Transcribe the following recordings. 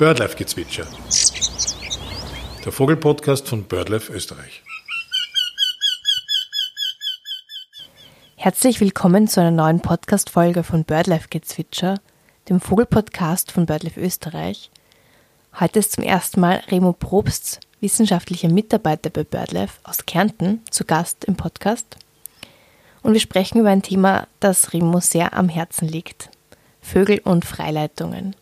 Birdlife-Gezwitscher. Der Vogelpodcast von BirdLife Österreich. Herzlich willkommen zu einer neuen Podcast-Folge von BirdLife-Gezwitscher, dem Vogelpodcast von BirdLife Österreich. Heute ist zum ersten Mal Remo Probst, wissenschaftlicher Mitarbeiter bei BirdLife aus Kärnten, zu Gast im Podcast. Und wir sprechen über ein Thema, das Remo sehr am Herzen liegt: Vögel und Freileitungen.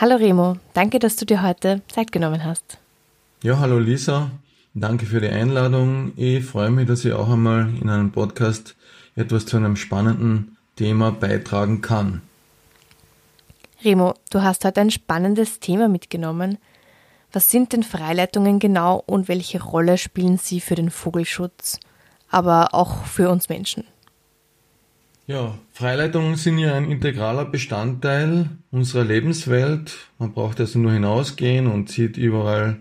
Hallo Remo, danke, dass du dir heute Zeit genommen hast. Ja, hallo Lisa, danke für die Einladung. Ich freue mich, dass ich auch einmal in einem Podcast etwas zu einem spannenden Thema beitragen kann. Remo, du hast heute ein spannendes Thema mitgenommen. Was sind denn Freileitungen genau und welche Rolle spielen sie für den Vogelschutz, aber auch für uns Menschen? Ja, Freileitungen sind ja ein integraler Bestandteil unserer Lebenswelt. Man braucht also nur hinausgehen und sieht überall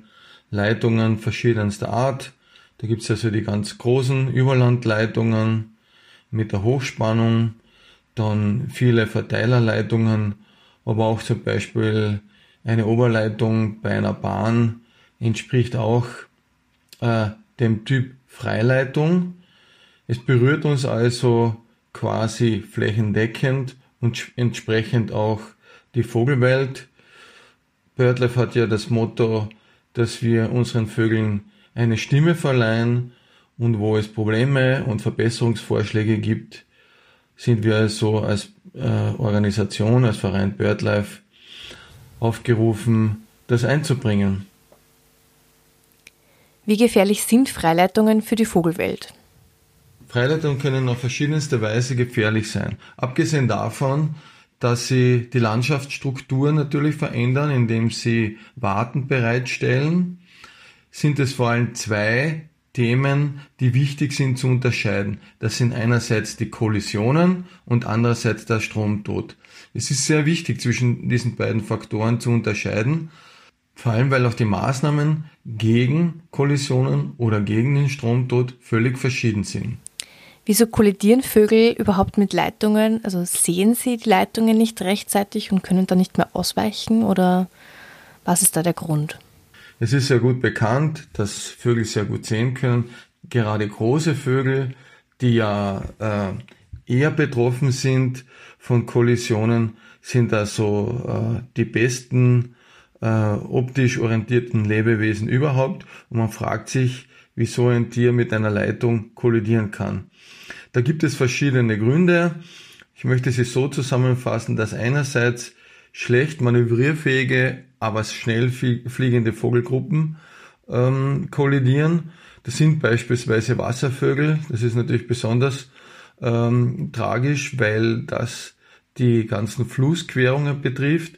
Leitungen verschiedenster Art. Da gibt's also die ganz großen Überlandleitungen mit der Hochspannung, dann viele Verteilerleitungen, aber auch zum Beispiel eine Oberleitung bei einer Bahn entspricht auch äh, dem Typ Freileitung. Es berührt uns also quasi flächendeckend und entsprechend auch die Vogelwelt. BirdLife hat ja das Motto, dass wir unseren Vögeln eine Stimme verleihen und wo es Probleme und Verbesserungsvorschläge gibt, sind wir also als äh, Organisation, als Verein BirdLife aufgerufen, das einzubringen. Wie gefährlich sind Freileitungen für die Vogelwelt? Freileitungen können auf verschiedenste Weise gefährlich sein. Abgesehen davon, dass sie die Landschaftsstruktur natürlich verändern, indem sie Warten bereitstellen, sind es vor allem zwei Themen, die wichtig sind zu unterscheiden. Das sind einerseits die Kollisionen und andererseits der Stromtod. Es ist sehr wichtig, zwischen diesen beiden Faktoren zu unterscheiden, vor allem weil auch die Maßnahmen gegen Kollisionen oder gegen den Stromtod völlig verschieden sind. Wieso kollidieren Vögel überhaupt mit Leitungen? Also sehen sie die Leitungen nicht rechtzeitig und können dann nicht mehr ausweichen oder was ist da der Grund? Es ist sehr gut bekannt, dass Vögel sehr gut sehen können. Gerade große Vögel, die ja äh, eher betroffen sind von Kollisionen, sind also äh, die besten äh, optisch orientierten Lebewesen überhaupt. Und man fragt sich, wieso ein Tier mit einer Leitung kollidieren kann. Da gibt es verschiedene Gründe. Ich möchte sie so zusammenfassen, dass einerseits schlecht manövrierfähige, aber schnell fliegende Vogelgruppen ähm, kollidieren. Das sind beispielsweise Wasservögel. Das ist natürlich besonders ähm, tragisch, weil das die ganzen Flussquerungen betrifft.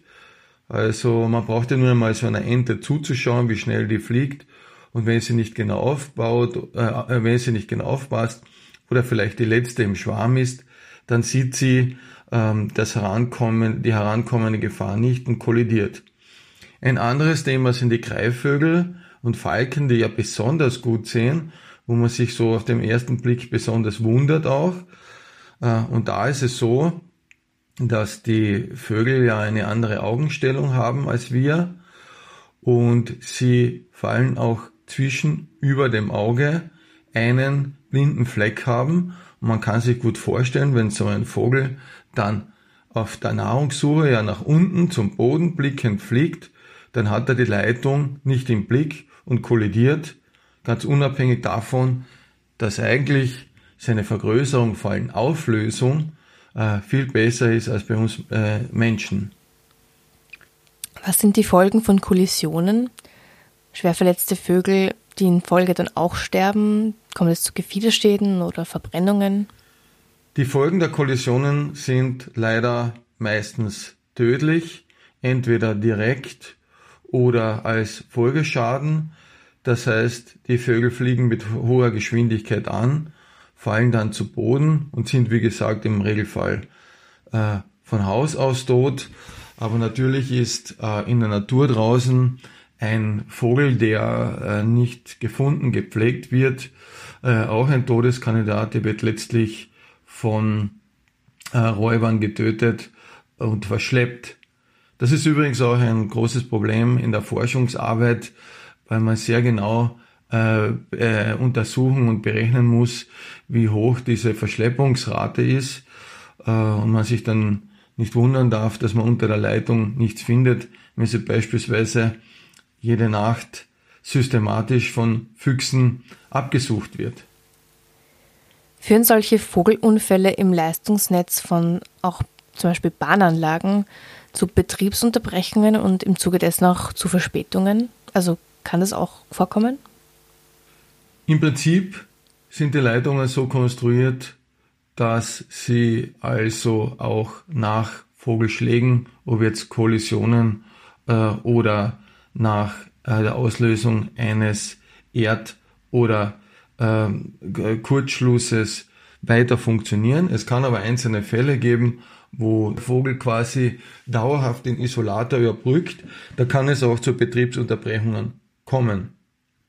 Also man braucht ja nur einmal so einer Ente zuzuschauen, wie schnell die fliegt. Und wenn sie nicht genau aufbaut, äh, wenn sie nicht genau aufpasst, oder vielleicht die letzte im Schwarm ist, dann sieht sie ähm, das Herankommen, die herankommende Gefahr nicht und kollidiert. Ein anderes Thema sind die Greifvögel und Falken, die ja besonders gut sehen, wo man sich so auf den ersten Blick besonders wundert auch. Äh, und da ist es so, dass die Vögel ja eine andere Augenstellung haben als wir und sie fallen auch zwischen über dem Auge einen blinden Fleck haben. Und man kann sich gut vorstellen, wenn so ein Vogel dann auf der Nahrungssuche ja nach unten zum Boden blickend fliegt, dann hat er die Leitung nicht im Blick und kollidiert, ganz unabhängig davon, dass eigentlich seine Vergrößerung, vor allem Auflösung, äh, viel besser ist als bei uns äh, Menschen. Was sind die Folgen von Kollisionen? Schwer verletzte Vögel die in Folge dann auch sterben? Kommt es zu Gefiederschäden oder Verbrennungen? Die Folgen der Kollisionen sind leider meistens tödlich, entweder direkt oder als Folgeschaden. Das heißt, die Vögel fliegen mit hoher Geschwindigkeit an, fallen dann zu Boden und sind, wie gesagt, im Regelfall äh, von Haus aus tot. Aber natürlich ist äh, in der Natur draußen ein Vogel, der äh, nicht gefunden, gepflegt wird, äh, auch ein Todeskandidat, der wird letztlich von äh, Räubern getötet und verschleppt. Das ist übrigens auch ein großes Problem in der Forschungsarbeit, weil man sehr genau äh, untersuchen und berechnen muss, wie hoch diese Verschleppungsrate ist äh, und man sich dann nicht wundern darf, dass man unter der Leitung nichts findet, wenn sie beispielsweise jede Nacht systematisch von Füchsen abgesucht wird. Führen solche Vogelunfälle im Leistungsnetz von auch zum Beispiel Bahnanlagen zu Betriebsunterbrechungen und im Zuge dessen auch zu Verspätungen? Also kann das auch vorkommen? Im Prinzip sind die Leitungen so konstruiert, dass sie also auch nach Vogelschlägen, ob jetzt Kollisionen äh, oder nach äh, der Auslösung eines Erd- oder äh, Kurzschlusses weiter funktionieren. Es kann aber einzelne Fälle geben, wo der Vogel quasi dauerhaft den Isolator überbrückt. Da kann es auch zu Betriebsunterbrechungen kommen.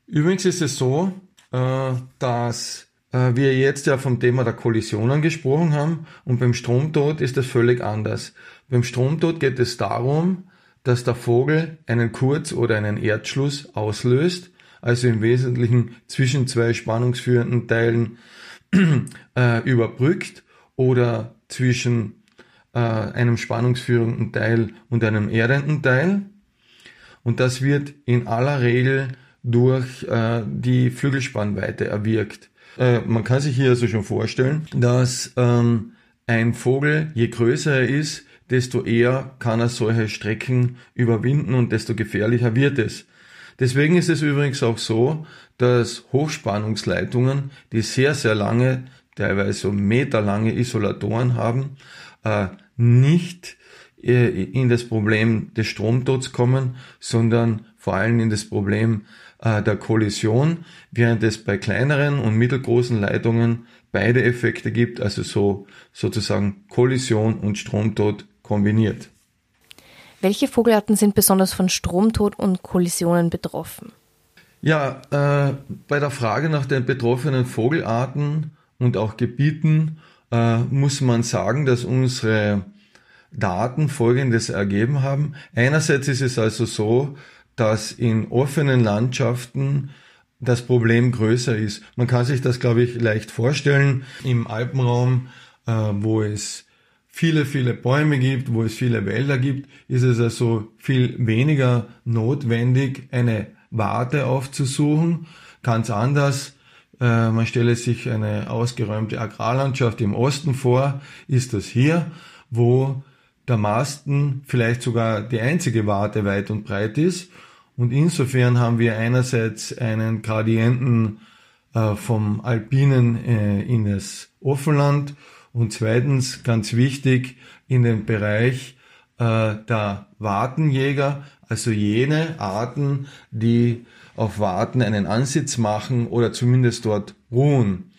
Übrigens ist es so, äh, dass äh, wir jetzt ja vom Thema der Kollisionen gesprochen haben und beim Stromtod ist das völlig anders. Beim Stromtod geht es darum, dass der Vogel einen Kurz- oder einen Erdschluss auslöst, also im Wesentlichen zwischen zwei spannungsführenden Teilen äh, überbrückt oder zwischen äh, einem spannungsführenden Teil und einem erdenden Teil. Und das wird in aller Regel durch äh, die Flügelspannweite erwirkt. Äh, man kann sich hier also schon vorstellen, dass ähm, ein Vogel, je größer er ist, desto eher kann er solche Strecken überwinden und desto gefährlicher wird es. Deswegen ist es übrigens auch so, dass Hochspannungsleitungen, die sehr, sehr lange, teilweise meterlange Isolatoren haben, äh, nicht äh, in das Problem des Stromtods kommen, sondern vor allem in das Problem äh, der Kollision, während es bei kleineren und mittelgroßen Leitungen beide Effekte gibt, also so sozusagen Kollision und Stromtod kombiniert. Welche Vogelarten sind besonders von Stromtod und Kollisionen betroffen? Ja, äh, bei der Frage nach den betroffenen Vogelarten und auch Gebieten äh, muss man sagen, dass unsere Daten Folgendes ergeben haben. Einerseits ist es also so, dass in offenen Landschaften das Problem größer ist. Man kann sich das, glaube ich, leicht vorstellen. Im Alpenraum, äh, wo es viele, viele Bäume gibt, wo es viele Wälder gibt, ist es also viel weniger notwendig, eine Warte aufzusuchen. Ganz anders, äh, man stelle sich eine ausgeräumte Agrarlandschaft im Osten vor, ist das hier, wo der Masten vielleicht sogar die einzige Warte weit und breit ist. Und insofern haben wir einerseits einen Gradienten äh, vom Alpinen äh, in das Offenland und zweitens, ganz wichtig, in den Bereich äh, der Wartenjäger, also jene Arten, die auf Warten einen Ansitz machen oder zumindest dort ruhen.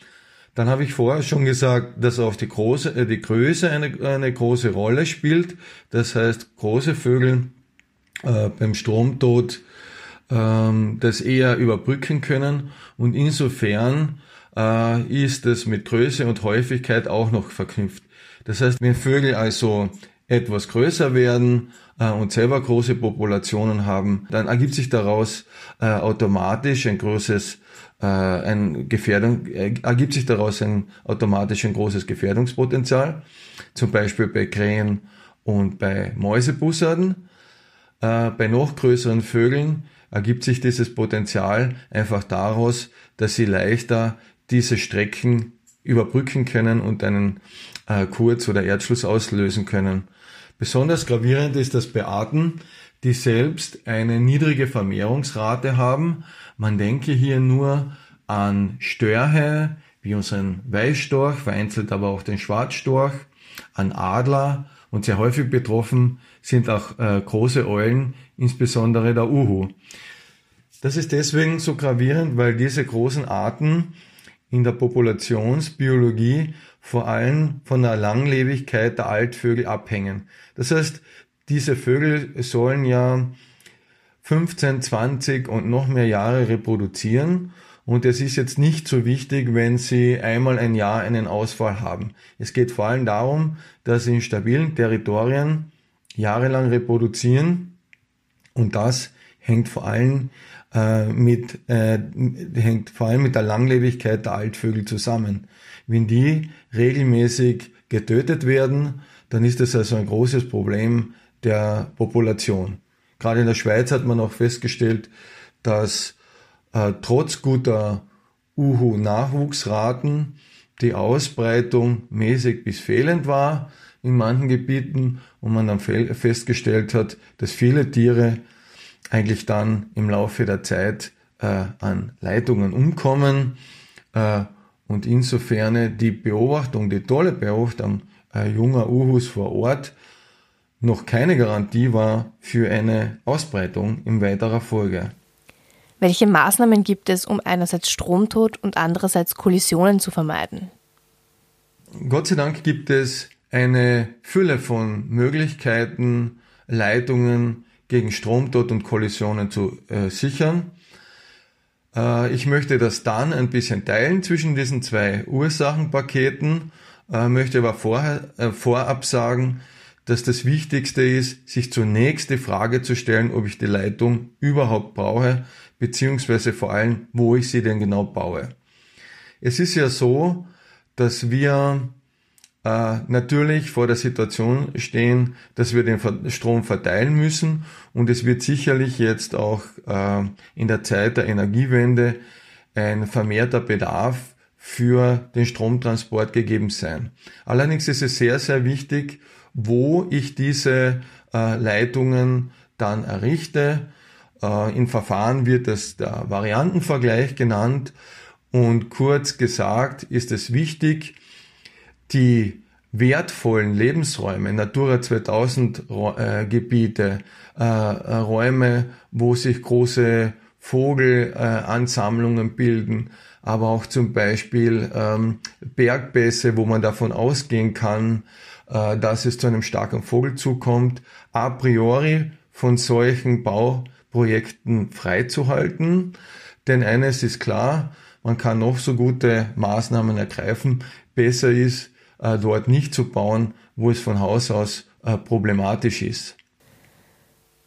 Dann habe ich vorher schon gesagt, dass auch die, große, äh, die Größe eine, eine große Rolle spielt. Das heißt, große Vögel äh, beim Stromtod ähm, das eher überbrücken können und insofern äh, ist es mit Größe und Häufigkeit auch noch verknüpft. Das heißt, wenn Vögel also etwas größer werden äh, und selber große Populationen haben, dann ergibt sich daraus äh, automatisch ein großes äh, ein Gefährdung, äh, ergibt sich daraus ein automatisch ein großes Gefährdungspotenzial, zum Beispiel bei Krähen und bei Mäusebussarden. Äh, bei noch größeren Vögeln ergibt sich dieses Potenzial einfach daraus, dass sie leichter diese Strecken überbrücken können und einen äh, Kurz- oder Erdschluss auslösen können. Besonders gravierend ist das bei Arten, die selbst eine niedrige Vermehrungsrate haben. Man denke hier nur an Störche, wie unseren Weißstorch, vereinzelt aber auch den Schwarzstorch, an Adler und sehr häufig betroffen sind auch äh, große Eulen, insbesondere der Uhu. Das ist deswegen so gravierend, weil diese großen Arten in der Populationsbiologie vor allem von der Langlebigkeit der Altvögel abhängen. Das heißt, diese Vögel sollen ja 15, 20 und noch mehr Jahre reproduzieren. Und es ist jetzt nicht so wichtig, wenn sie einmal ein Jahr einen Ausfall haben. Es geht vor allem darum, dass in stabilen Territorien jahrelang reproduzieren und das hängt vor allem äh, mit äh, hängt vor allem mit der Langlebigkeit der Altvögel zusammen. Wenn die regelmäßig getötet werden, dann ist das also ein großes Problem der Population. Gerade in der Schweiz hat man auch festgestellt, dass äh, trotz guter Uhu-Nachwuchsraten die Ausbreitung mäßig bis fehlend war in manchen Gebieten und man dann festgestellt hat, dass viele Tiere eigentlich dann im Laufe der Zeit äh, an Leitungen umkommen äh, und insofern die Beobachtung, die tolle Beobachtung äh, junger Uhus vor Ort noch keine Garantie war für eine Ausbreitung in weiterer Folge. Welche Maßnahmen gibt es, um einerseits Stromtod und andererseits Kollisionen zu vermeiden? Gott sei Dank gibt es eine Fülle von Möglichkeiten, Leitungen gegen Stromtod und Kollisionen zu äh, sichern. Äh, ich möchte das dann ein bisschen teilen zwischen diesen zwei Ursachenpaketen, äh, möchte aber vorher, äh, vorab sagen, dass das Wichtigste ist, sich zunächst die Frage zu stellen, ob ich die Leitung überhaupt brauche, beziehungsweise vor allem, wo ich sie denn genau baue. Es ist ja so, dass wir äh, natürlich vor der Situation stehen, dass wir den Strom verteilen müssen und es wird sicherlich jetzt auch äh, in der Zeit der Energiewende ein vermehrter Bedarf für den Stromtransport gegeben sein. Allerdings ist es sehr, sehr wichtig, wo ich diese äh, Leitungen dann errichte. Äh, in Verfahren wird es der Variantenvergleich genannt und kurz gesagt ist es wichtig, die wertvollen Lebensräume, Natura 2000 äh, Gebiete, äh, äh, Räume, wo sich große Vogelansammlungen bilden, aber auch zum Beispiel ähm, Bergbässe, wo man davon ausgehen kann, äh, dass es zu einem starken Vogelzug kommt, a priori von solchen Bauprojekten freizuhalten. Denn eines ist klar, man kann noch so gute Maßnahmen ergreifen. Besser ist, äh, dort nicht zu bauen, wo es von Haus aus äh, problematisch ist.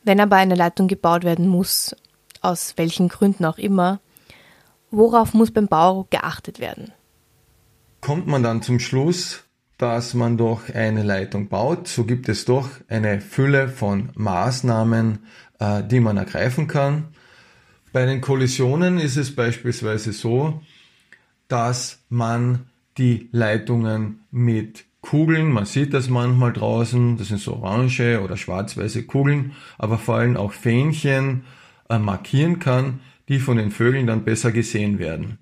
Wenn aber eine Leitung gebaut werden muss, aus welchen Gründen auch immer, worauf muss beim Bau geachtet werden? Kommt man dann zum Schluss, dass man doch eine Leitung baut, so gibt es doch eine Fülle von Maßnahmen, äh, die man ergreifen kann. Bei den Kollisionen ist es beispielsweise so, dass man die Leitungen mit Kugeln, man sieht das manchmal draußen, das sind so orange oder schwarz-weiße Kugeln, aber vor allem auch Fähnchen äh, markieren kann, die von den Vögeln dann besser gesehen werden.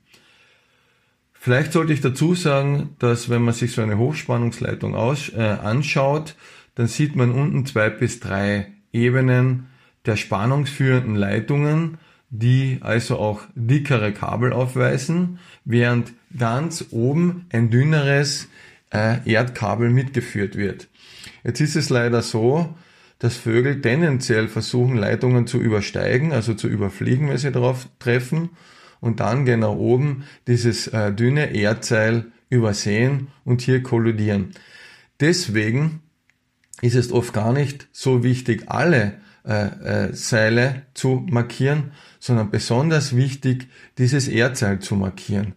Vielleicht sollte ich dazu sagen, dass wenn man sich so eine Hochspannungsleitung aus, äh, anschaut, dann sieht man unten zwei bis drei Ebenen der spannungsführenden Leitungen, die also auch dickere Kabel aufweisen, während ganz oben ein dünneres äh, Erdkabel mitgeführt wird. Jetzt ist es leider so, dass Vögel tendenziell versuchen, Leitungen zu übersteigen, also zu überfliegen, wenn sie darauf treffen, und dann genau oben dieses äh, dünne Erdseil übersehen und hier kollidieren. Deswegen ist es oft gar nicht so wichtig, alle äh, äh, Seile zu markieren, sondern besonders wichtig, dieses Erdseil zu markieren.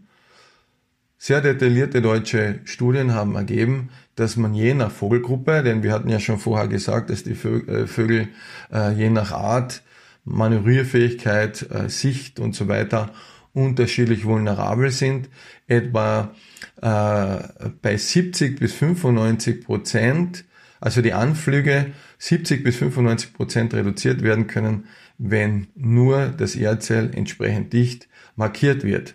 Sehr detaillierte deutsche Studien haben ergeben, dass man je nach Vogelgruppe, denn wir hatten ja schon vorher gesagt, dass die äh, Vögel äh, je nach Art, Manövrierfähigkeit, äh, Sicht und so weiter unterschiedlich vulnerabel sind, etwa äh, bei 70 bis 95 Prozent, also die Anflüge 70 bis 95 Prozent reduziert werden können, wenn nur das Erdzell entsprechend dicht markiert wird.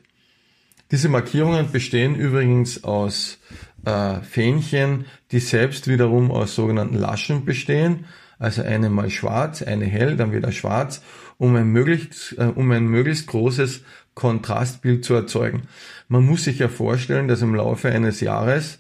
Diese Markierungen bestehen übrigens aus äh, Fähnchen, die selbst wiederum aus sogenannten Laschen bestehen. Also eine mal schwarz, eine hell, dann wieder schwarz, um ein möglichst, äh, um ein möglichst großes Kontrastbild zu erzeugen. Man muss sich ja vorstellen, dass im Laufe eines Jahres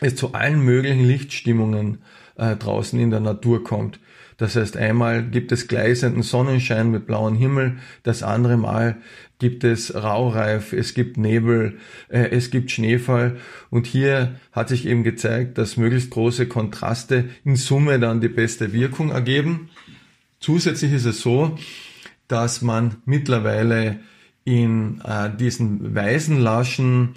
es zu allen möglichen Lichtstimmungen äh, draußen in der Natur kommt. Das heißt, einmal gibt es gleißenden Sonnenschein mit blauem Himmel, das andere Mal gibt es Raureif, es gibt Nebel, äh, es gibt Schneefall. Und hier hat sich eben gezeigt, dass möglichst große Kontraste in Summe dann die beste Wirkung ergeben. Zusätzlich ist es so, dass man mittlerweile in äh, diesen weißen Laschen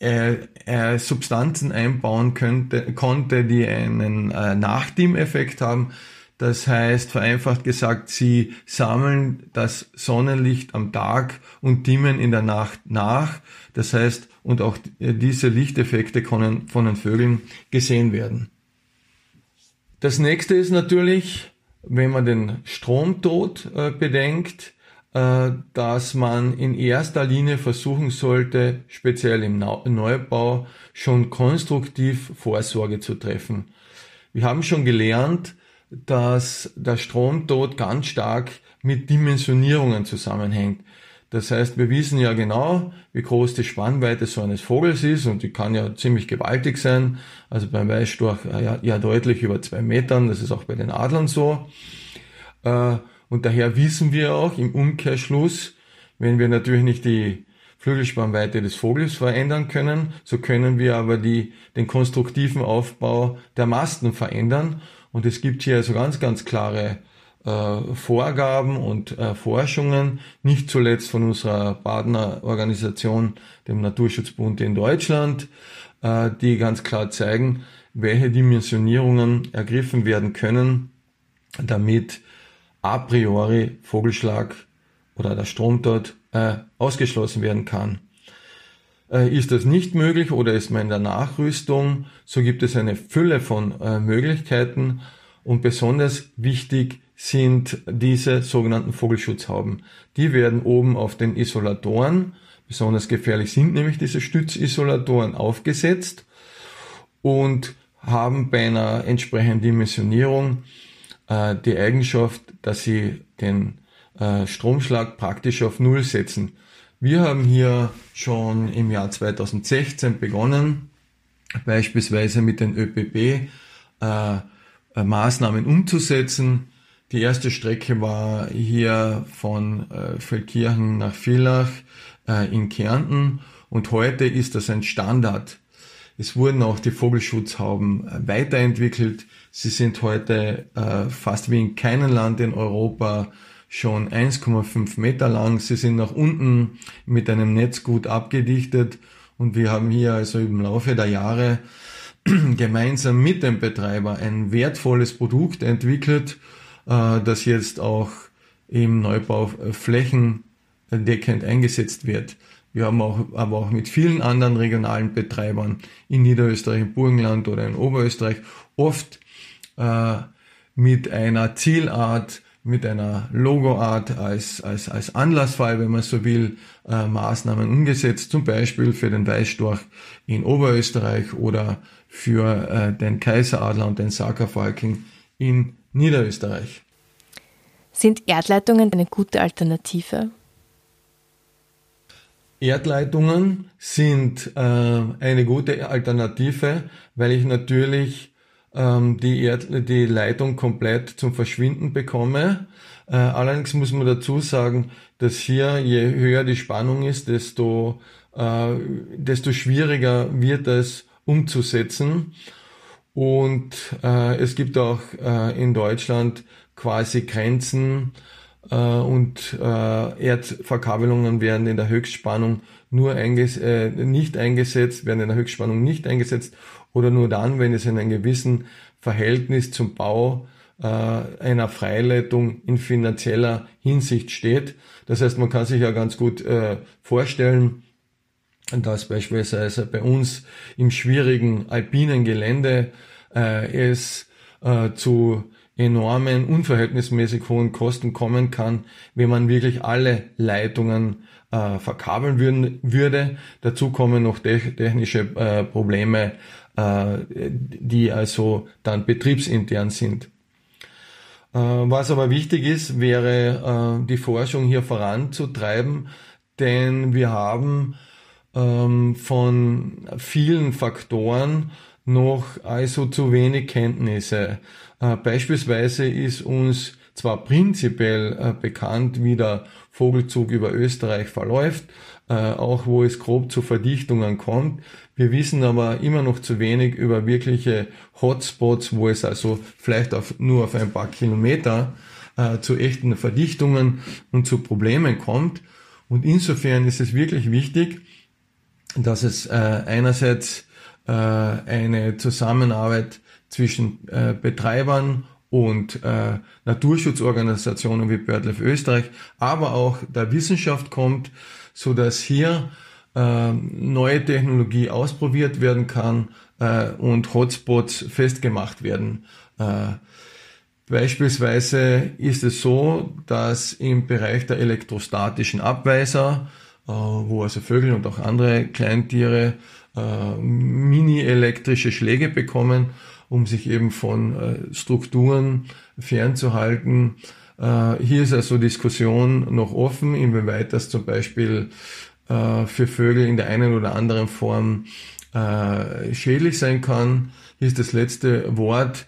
äh, äh, Substanzen einbauen könnte, konnte, die einen äh, Nachdimmeffekt haben. Das heißt, vereinfacht gesagt, sie sammeln das Sonnenlicht am Tag und dimmen in der Nacht nach. Das heißt, und auch diese Lichteffekte können von den Vögeln gesehen werden. Das nächste ist natürlich, wenn man den Stromtod äh, bedenkt, äh, dass man in erster Linie versuchen sollte, speziell im Neubau, schon konstruktiv Vorsorge zu treffen. Wir haben schon gelernt, dass der Stromtod ganz stark mit Dimensionierungen zusammenhängt. Das heißt, wir wissen ja genau, wie groß die Spannweite so eines Vogels ist und die kann ja ziemlich gewaltig sein. Also beim Weißstorch ja, ja deutlich über zwei Metern. Das ist auch bei den Adlern so. Äh, und daher wissen wir auch im Umkehrschluss, wenn wir natürlich nicht die Flügelspannweite des Vogels verändern können, so können wir aber die, den konstruktiven Aufbau der Masten verändern. Und es gibt hier also ganz, ganz klare äh, Vorgaben und äh, Forschungen, nicht zuletzt von unserer Partnerorganisation, dem Naturschutzbund in Deutschland, äh, die ganz klar zeigen, welche Dimensionierungen ergriffen werden können, damit a priori Vogelschlag oder der Strom dort äh, ausgeschlossen werden kann. Äh, ist das nicht möglich oder ist man in der Nachrüstung, so gibt es eine Fülle von äh, Möglichkeiten und besonders wichtig sind diese sogenannten Vogelschutzhauben. Die werden oben auf den Isolatoren, besonders gefährlich sind nämlich diese Stützisolatoren aufgesetzt und haben bei einer entsprechenden Dimensionierung äh, die Eigenschaft, dass sie den Stromschlag praktisch auf Null setzen. Wir haben hier schon im Jahr 2016 begonnen, beispielsweise mit den ÖPB äh, äh, Maßnahmen umzusetzen. Die erste Strecke war hier von äh, Feldkirchen nach Villach äh, in Kärnten und heute ist das ein Standard. Es wurden auch die Vogelschutzhauben äh, weiterentwickelt. Sie sind heute äh, fast wie in keinem Land in Europa schon 1,5 Meter lang. Sie sind nach unten mit einem Netz gut abgedichtet und wir haben hier also im Laufe der Jahre gemeinsam mit dem Betreiber ein wertvolles Produkt entwickelt, äh, das jetzt auch im Neubau flächendeckend eingesetzt wird. Wir haben auch, aber auch mit vielen anderen regionalen Betreibern in Niederösterreich, im Burgenland oder in Oberösterreich oft äh, mit einer Zielart mit einer Logoart als, als, als Anlassfall, wenn man so will, äh, Maßnahmen umgesetzt, zum Beispiel für den Weißstorch in Oberösterreich oder für äh, den Kaiseradler und den Sackerfalken in Niederösterreich. Sind Erdleitungen eine gute Alternative? Erdleitungen sind äh, eine gute Alternative, weil ich natürlich ähm, die, Erd die Leitung komplett zum Verschwinden bekomme. Äh, allerdings muss man dazu sagen, dass hier, je höher die Spannung ist, desto, äh, desto schwieriger wird es umzusetzen. Und äh, es gibt auch äh, in Deutschland quasi Grenzen äh, und äh, Erdverkabelungen werden in der Höchstspannung nur einges äh, nicht eingesetzt, werden in der Höchstspannung nicht eingesetzt oder nur dann, wenn es in einem gewissen Verhältnis zum Bau äh, einer Freileitung in finanzieller Hinsicht steht. Das heißt, man kann sich ja ganz gut äh, vorstellen, dass beispielsweise bei uns im schwierigen alpinen Gelände äh, es äh, zu enormen, unverhältnismäßig hohen Kosten kommen kann, wenn man wirklich alle Leitungen äh, verkabeln würden, würde. Dazu kommen noch technische äh, Probleme, die also dann betriebsintern sind. Äh, was aber wichtig ist, wäre äh, die Forschung hier voranzutreiben, denn wir haben ähm, von vielen Faktoren noch also zu wenig Kenntnisse. Äh, beispielsweise ist uns zwar prinzipiell äh, bekannt, wie der Vogelzug über Österreich verläuft, äh, auch wo es grob zu Verdichtungen kommt. Wir wissen aber immer noch zu wenig über wirkliche Hotspots, wo es also vielleicht auf, nur auf ein paar Kilometer äh, zu echten Verdichtungen und zu Problemen kommt. Und insofern ist es wirklich wichtig, dass es äh, einerseits äh, eine Zusammenarbeit zwischen äh, Betreibern und äh, Naturschutzorganisationen wie BirdLife Österreich, aber auch der Wissenschaft kommt, so dass hier äh, neue Technologie ausprobiert werden kann äh, und Hotspots festgemacht werden. Äh, beispielsweise ist es so, dass im Bereich der elektrostatischen Abweiser, äh, wo also Vögel und auch andere Kleintiere äh, mini-elektrische Schläge bekommen, um sich eben von äh, Strukturen fernzuhalten. Äh, hier ist also Diskussion noch offen, inwieweit das zum Beispiel äh, für Vögel in der einen oder anderen Form schädlich sein kann. Hier ist das letzte Wort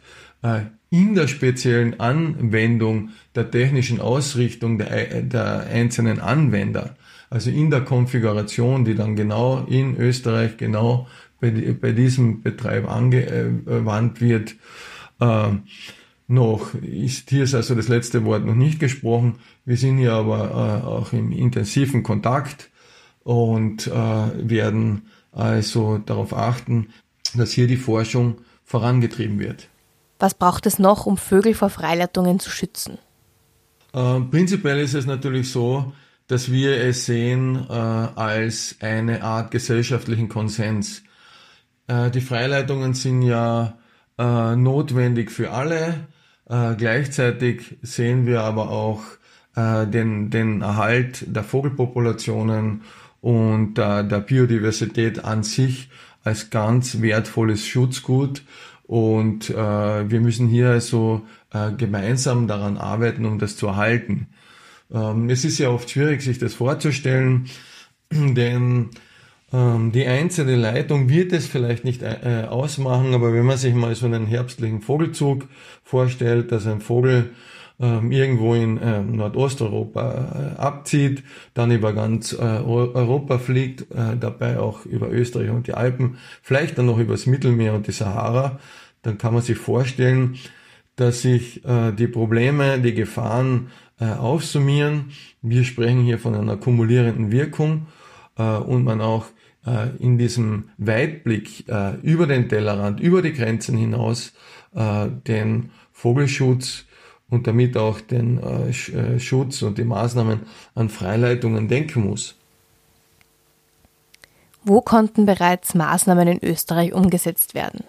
in der speziellen Anwendung der technischen Ausrichtung der, der einzelnen Anwender. Also in der Konfiguration, die dann genau in Österreich genau bei, bei diesem Betreib angewandt wird, äh, noch ist hier ist also das letzte Wort noch nicht gesprochen. Wir sind hier aber äh, auch im intensiven Kontakt und äh, werden also darauf achten, dass hier die Forschung vorangetrieben wird. Was braucht es noch, um Vögel vor Freileitungen zu schützen? Äh, prinzipiell ist es natürlich so, dass wir es sehen äh, als eine Art gesellschaftlichen Konsens. Äh, die Freileitungen sind ja äh, notwendig für alle. Äh, gleichzeitig sehen wir aber auch äh, den, den Erhalt der Vogelpopulationen und der Biodiversität an sich als ganz wertvolles Schutzgut. Und äh, wir müssen hier also äh, gemeinsam daran arbeiten, um das zu erhalten. Ähm, es ist ja oft schwierig, sich das vorzustellen, denn die einzelne Leitung wird es vielleicht nicht äh, ausmachen, aber wenn man sich mal so einen herbstlichen Vogelzug vorstellt, dass ein Vogel ähm, irgendwo in äh, Nordosteuropa äh, abzieht, dann über ganz äh, Europa fliegt, dabei auch über Österreich und die Alpen, vielleicht dann noch übers Mittelmeer und die Sahara, dann kann man sich vorstellen, dass sich die Probleme, die Gefahren aufsummieren. Wir sprechen hier von einer kumulierenden Wirkung und man auch in diesem Weitblick äh, über den Tellerrand, über die Grenzen hinaus äh, den Vogelschutz und damit auch den äh, äh, Schutz und die Maßnahmen an Freileitungen denken muss. Wo konnten bereits Maßnahmen in Österreich umgesetzt werden?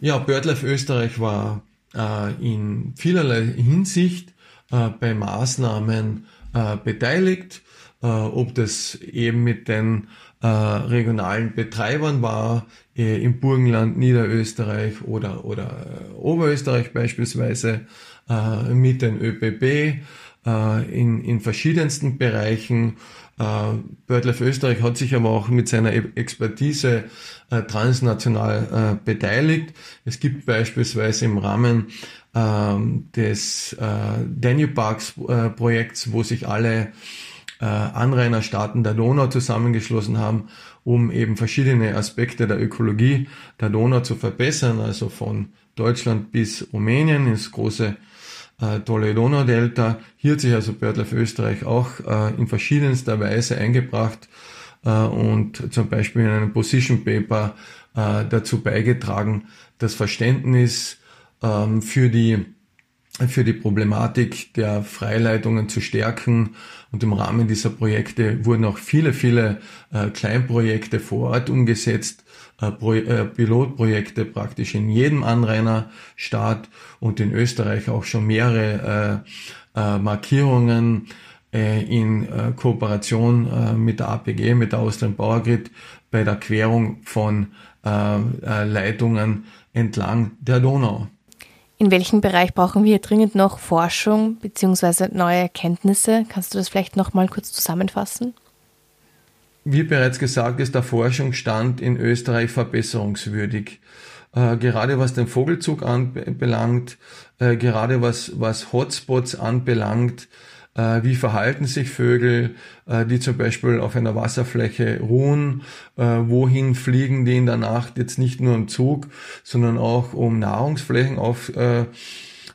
Ja, BirdLife Österreich war äh, in vielerlei Hinsicht äh, bei Maßnahmen äh, beteiligt äh, ob das eben mit den äh, regionalen Betreibern war, äh, im Burgenland, Niederösterreich oder, oder äh, Oberösterreich beispielsweise, äh, mit den ÖPB äh, in, in verschiedensten Bereichen. Äh, BirdLife Österreich hat sich aber auch mit seiner Expertise äh, transnational äh, beteiligt. Es gibt beispielsweise im Rahmen ähm, des äh, Danube Parks äh, Projekts, wo sich alle äh, Anrainerstaaten der Donau zusammengeschlossen haben, um eben verschiedene Aspekte der Ökologie der Donau zu verbessern, also von Deutschland bis Rumänien ins große äh, tolle Donaudelta. Hier hat sich also BirdLife Österreich auch äh, in verschiedenster Weise eingebracht äh, und zum Beispiel in einem Position Paper äh, dazu beigetragen, das Verständnis ähm, für die für die Problematik der Freileitungen zu stärken. Und im Rahmen dieser Projekte wurden auch viele, viele äh, Kleinprojekte vor Ort umgesetzt, äh, äh, Pilotprojekte praktisch in jedem Anrainerstaat und in Österreich auch schon mehrere äh, äh, Markierungen äh, in Kooperation mit der APG, mit der Austrian Power Grid bei der Querung von Leitungen entlang der Donau. In welchem Bereich brauchen wir dringend noch Forschung bzw. neue Erkenntnisse? Kannst du das vielleicht noch mal kurz zusammenfassen? Wie bereits gesagt ist der Forschungsstand in Österreich verbesserungswürdig. äh, gerade was den Vogelzug anbelangt, äh, gerade was, was Hotspots anbelangt, wie verhalten sich Vögel, äh, die zum Beispiel auf einer Wasserfläche ruhen, äh, wohin fliegen die in der Nacht jetzt nicht nur im Zug, sondern auch um Nahrungsflächen auf, äh,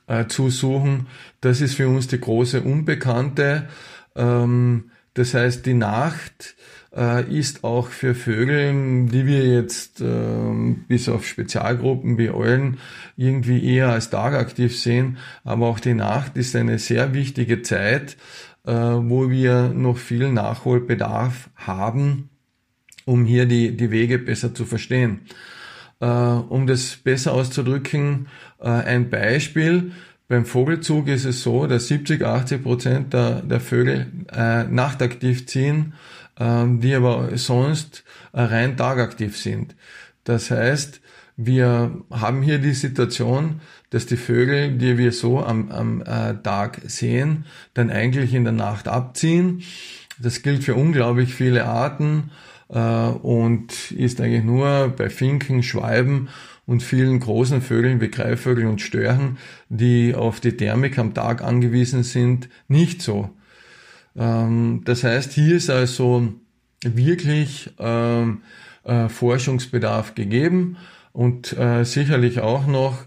äh, zu suchen. Das ist für uns die große Unbekannte. Ähm, das heißt, die Nacht äh, ist auch für Vögel, die wir jetzt äh, bis auf Spezialgruppen wie Eulen irgendwie eher als tagaktiv sehen, aber auch die Nacht ist eine sehr wichtige Zeit, äh, wo wir noch viel Nachholbedarf haben, um hier die, die Wege besser zu verstehen. Äh, um das besser auszudrücken, äh, ein Beispiel. Beim Vogelzug ist es so, dass 70, 80 Prozent der, der Vögel äh, nachtaktiv ziehen die aber sonst äh, rein tagaktiv sind. Das heißt, wir haben hier die Situation, dass die Vögel, die wir so am, am äh, Tag sehen, dann eigentlich in der Nacht abziehen. Das gilt für unglaublich viele Arten äh, und ist eigentlich nur bei Finken, Schwalben und vielen großen Vögeln wie Greifvögeln und Störchen, die auf die Thermik am Tag angewiesen sind, nicht so. Ähm, das heißt, hier ist also wirklich ähm, äh, Forschungsbedarf gegeben und äh, sicherlich auch noch,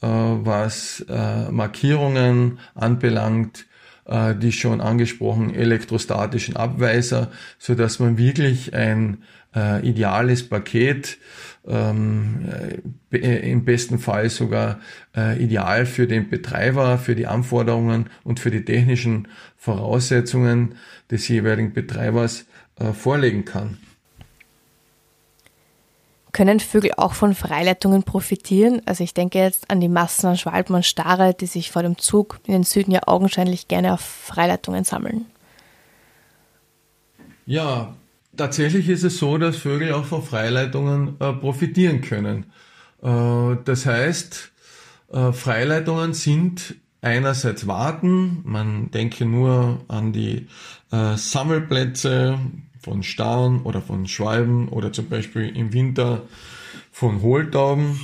äh, was Markierungen anbelangt, äh, die schon angesprochen elektrostatischen Abweiser, so dass man wirklich ein äh, ideales Paket ähm, äh, im besten Fall sogar äh, ideal für den Betreiber, für die Anforderungen und für die technischen Voraussetzungen des jeweiligen Betreibers äh, vorlegen kann. Können Vögel auch von Freileitungen profitieren? Also ich denke jetzt an die Massen an Schwalben und Stare, die sich vor dem Zug in den Süden ja augenscheinlich gerne auf Freileitungen sammeln. Ja, tatsächlich ist es so, dass Vögel auch von Freileitungen äh, profitieren können. Äh, das heißt, äh, Freileitungen sind einerseits Warten, man denke nur an die äh, Sammelplätze von Starren oder von Schwalben oder zum Beispiel im Winter von Hohltauben,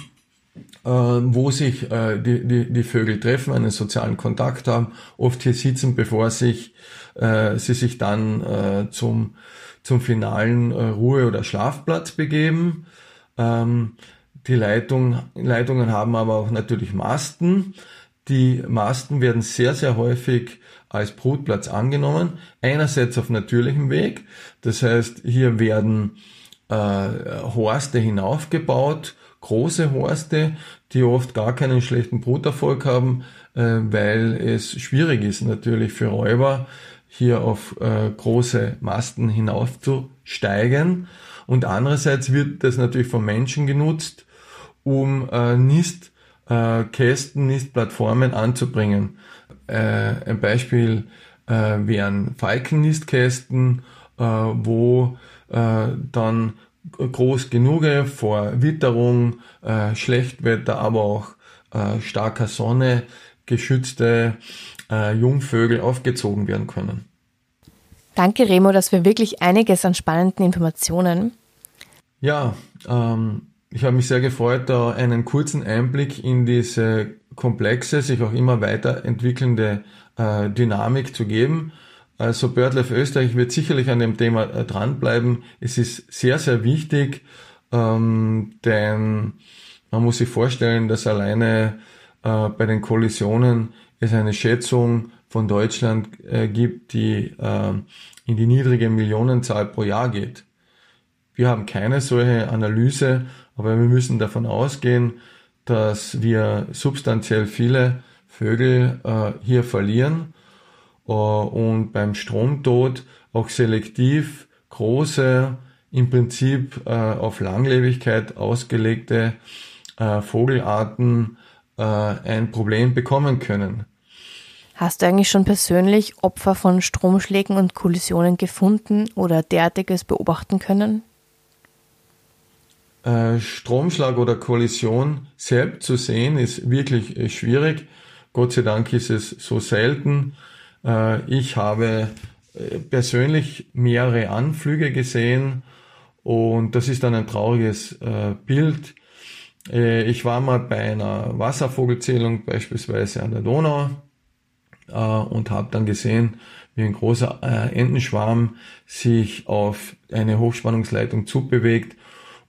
äh, wo sich äh, die, die, die Vögel treffen, einen sozialen Kontakt haben, oft hier sitzen, bevor sich, äh, sie sich dann äh, zum zum finalen äh, Ruhe- oder Schlafplatz begeben. Ähm, die Leitung, Leitungen haben aber auch natürlich Masten. Die Masten werden sehr, sehr häufig als Brutplatz angenommen. Einerseits auf natürlichem Weg. Das heißt, hier werden äh, Horste hinaufgebaut, große Horste, die oft gar keinen schlechten Bruterfolg haben, äh, weil es schwierig ist natürlich für Räuber, hier auf äh, große Masten hinaufzusteigen. Und andererseits wird das natürlich von Menschen genutzt, um äh, Nistkästen, äh, Nistplattformen anzubringen. Äh, ein Beispiel äh, wären Falkennistkästen, äh, wo äh, dann groß genug vor Witterung, Schlechtwetter, aber auch starker Sonne geschützte Jungvögel aufgezogen werden können. Danke, Remo, das wir wirklich einiges an spannenden Informationen. Ja, ähm, ich habe mich sehr gefreut, da einen kurzen Einblick in diese komplexe, sich auch immer weiterentwickelnde äh, Dynamik zu geben. Also BirdLife Österreich wird sicherlich an dem Thema äh, dranbleiben. Es ist sehr, sehr wichtig, ähm, denn man muss sich vorstellen, dass alleine äh, bei den Kollisionen es eine Schätzung von Deutschland äh, gibt, die äh, in die niedrige Millionenzahl pro Jahr geht. Wir haben keine solche Analyse, aber wir müssen davon ausgehen, dass wir substanziell viele Vögel äh, hier verlieren äh, und beim Stromtod auch selektiv große, im Prinzip äh, auf Langlebigkeit ausgelegte äh, Vogelarten äh, ein Problem bekommen können. Hast du eigentlich schon persönlich Opfer von Stromschlägen und Kollisionen gefunden oder derartiges beobachten können? Äh, Stromschlag oder Kollision selbst zu sehen ist wirklich äh, schwierig. Gott sei Dank ist es so selten. Äh, ich habe persönlich mehrere Anflüge gesehen und das ist dann ein trauriges Bild ich war mal bei einer Wasservogelzählung beispielsweise an der Donau und habe dann gesehen, wie ein großer Entenschwarm sich auf eine Hochspannungsleitung zubewegt.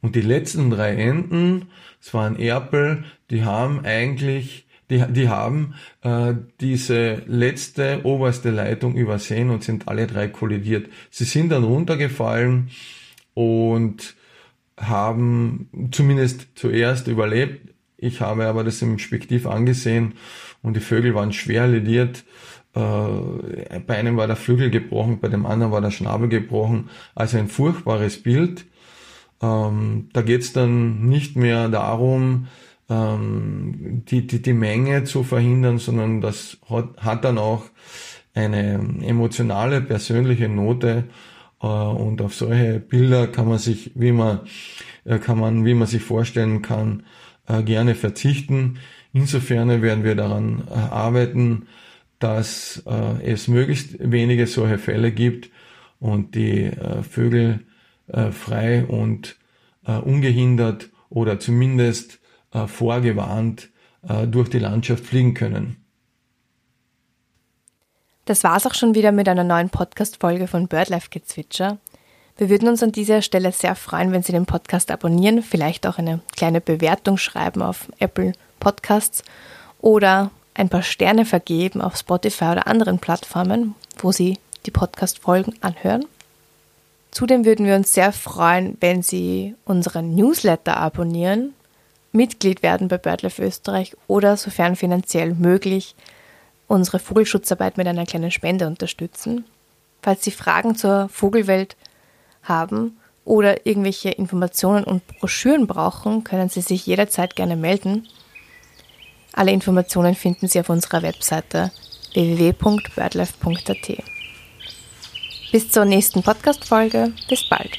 Und die letzten drei Enten, es waren Erpel, die haben eigentlich, die, die haben äh, diese letzte oberste Leitung übersehen und sind alle drei kollidiert. Sie sind dann runtergefallen und haben zumindest zuerst überlebt. Ich habe aber das im Spektiv angesehen und die Vögel waren schwer lediert. Äh, bei einem war der Flügel gebrochen, bei dem anderen war der Schnabel gebrochen. Also ein furchtbares Bild. Ähm, da geht es dann nicht mehr darum, ähm, die, die, die Menge zu verhindern, sondern das hat, hat dann auch eine emotionale, persönliche Note. Äh, und auf solche Bilder kann man sich, wie man, äh, kann man, wie man sich vorstellen kann, äh, gerne verzichten. Insofern werden wir daran arbeiten, dass äh, es möglichst wenige solche Fälle gibt und die äh, Vögel äh, frei und äh, ungehindert oder zumindest äh, vorgewarnt äh, durch die Landschaft fliegen können. Das war's auch schon wieder mit einer neuen Podcast-Folge von BirdLife Gezwitscher. Wir würden uns an dieser Stelle sehr freuen, wenn Sie den Podcast abonnieren, vielleicht auch eine kleine Bewertung schreiben auf Apple Podcasts oder ein paar Sterne vergeben auf Spotify oder anderen Plattformen, wo Sie die Podcast-Folgen anhören. Zudem würden wir uns sehr freuen, wenn Sie unseren Newsletter abonnieren, Mitglied werden bei BirdLife Österreich oder sofern finanziell möglich unsere Vogelschutzarbeit mit einer kleinen Spende unterstützen. Falls Sie Fragen zur Vogelwelt haben oder irgendwelche Informationen und Broschüren brauchen, können Sie sich jederzeit gerne melden. Alle Informationen finden Sie auf unserer Webseite www.birdlife.at. Bis zur nächsten Podcast-Folge. Bis bald.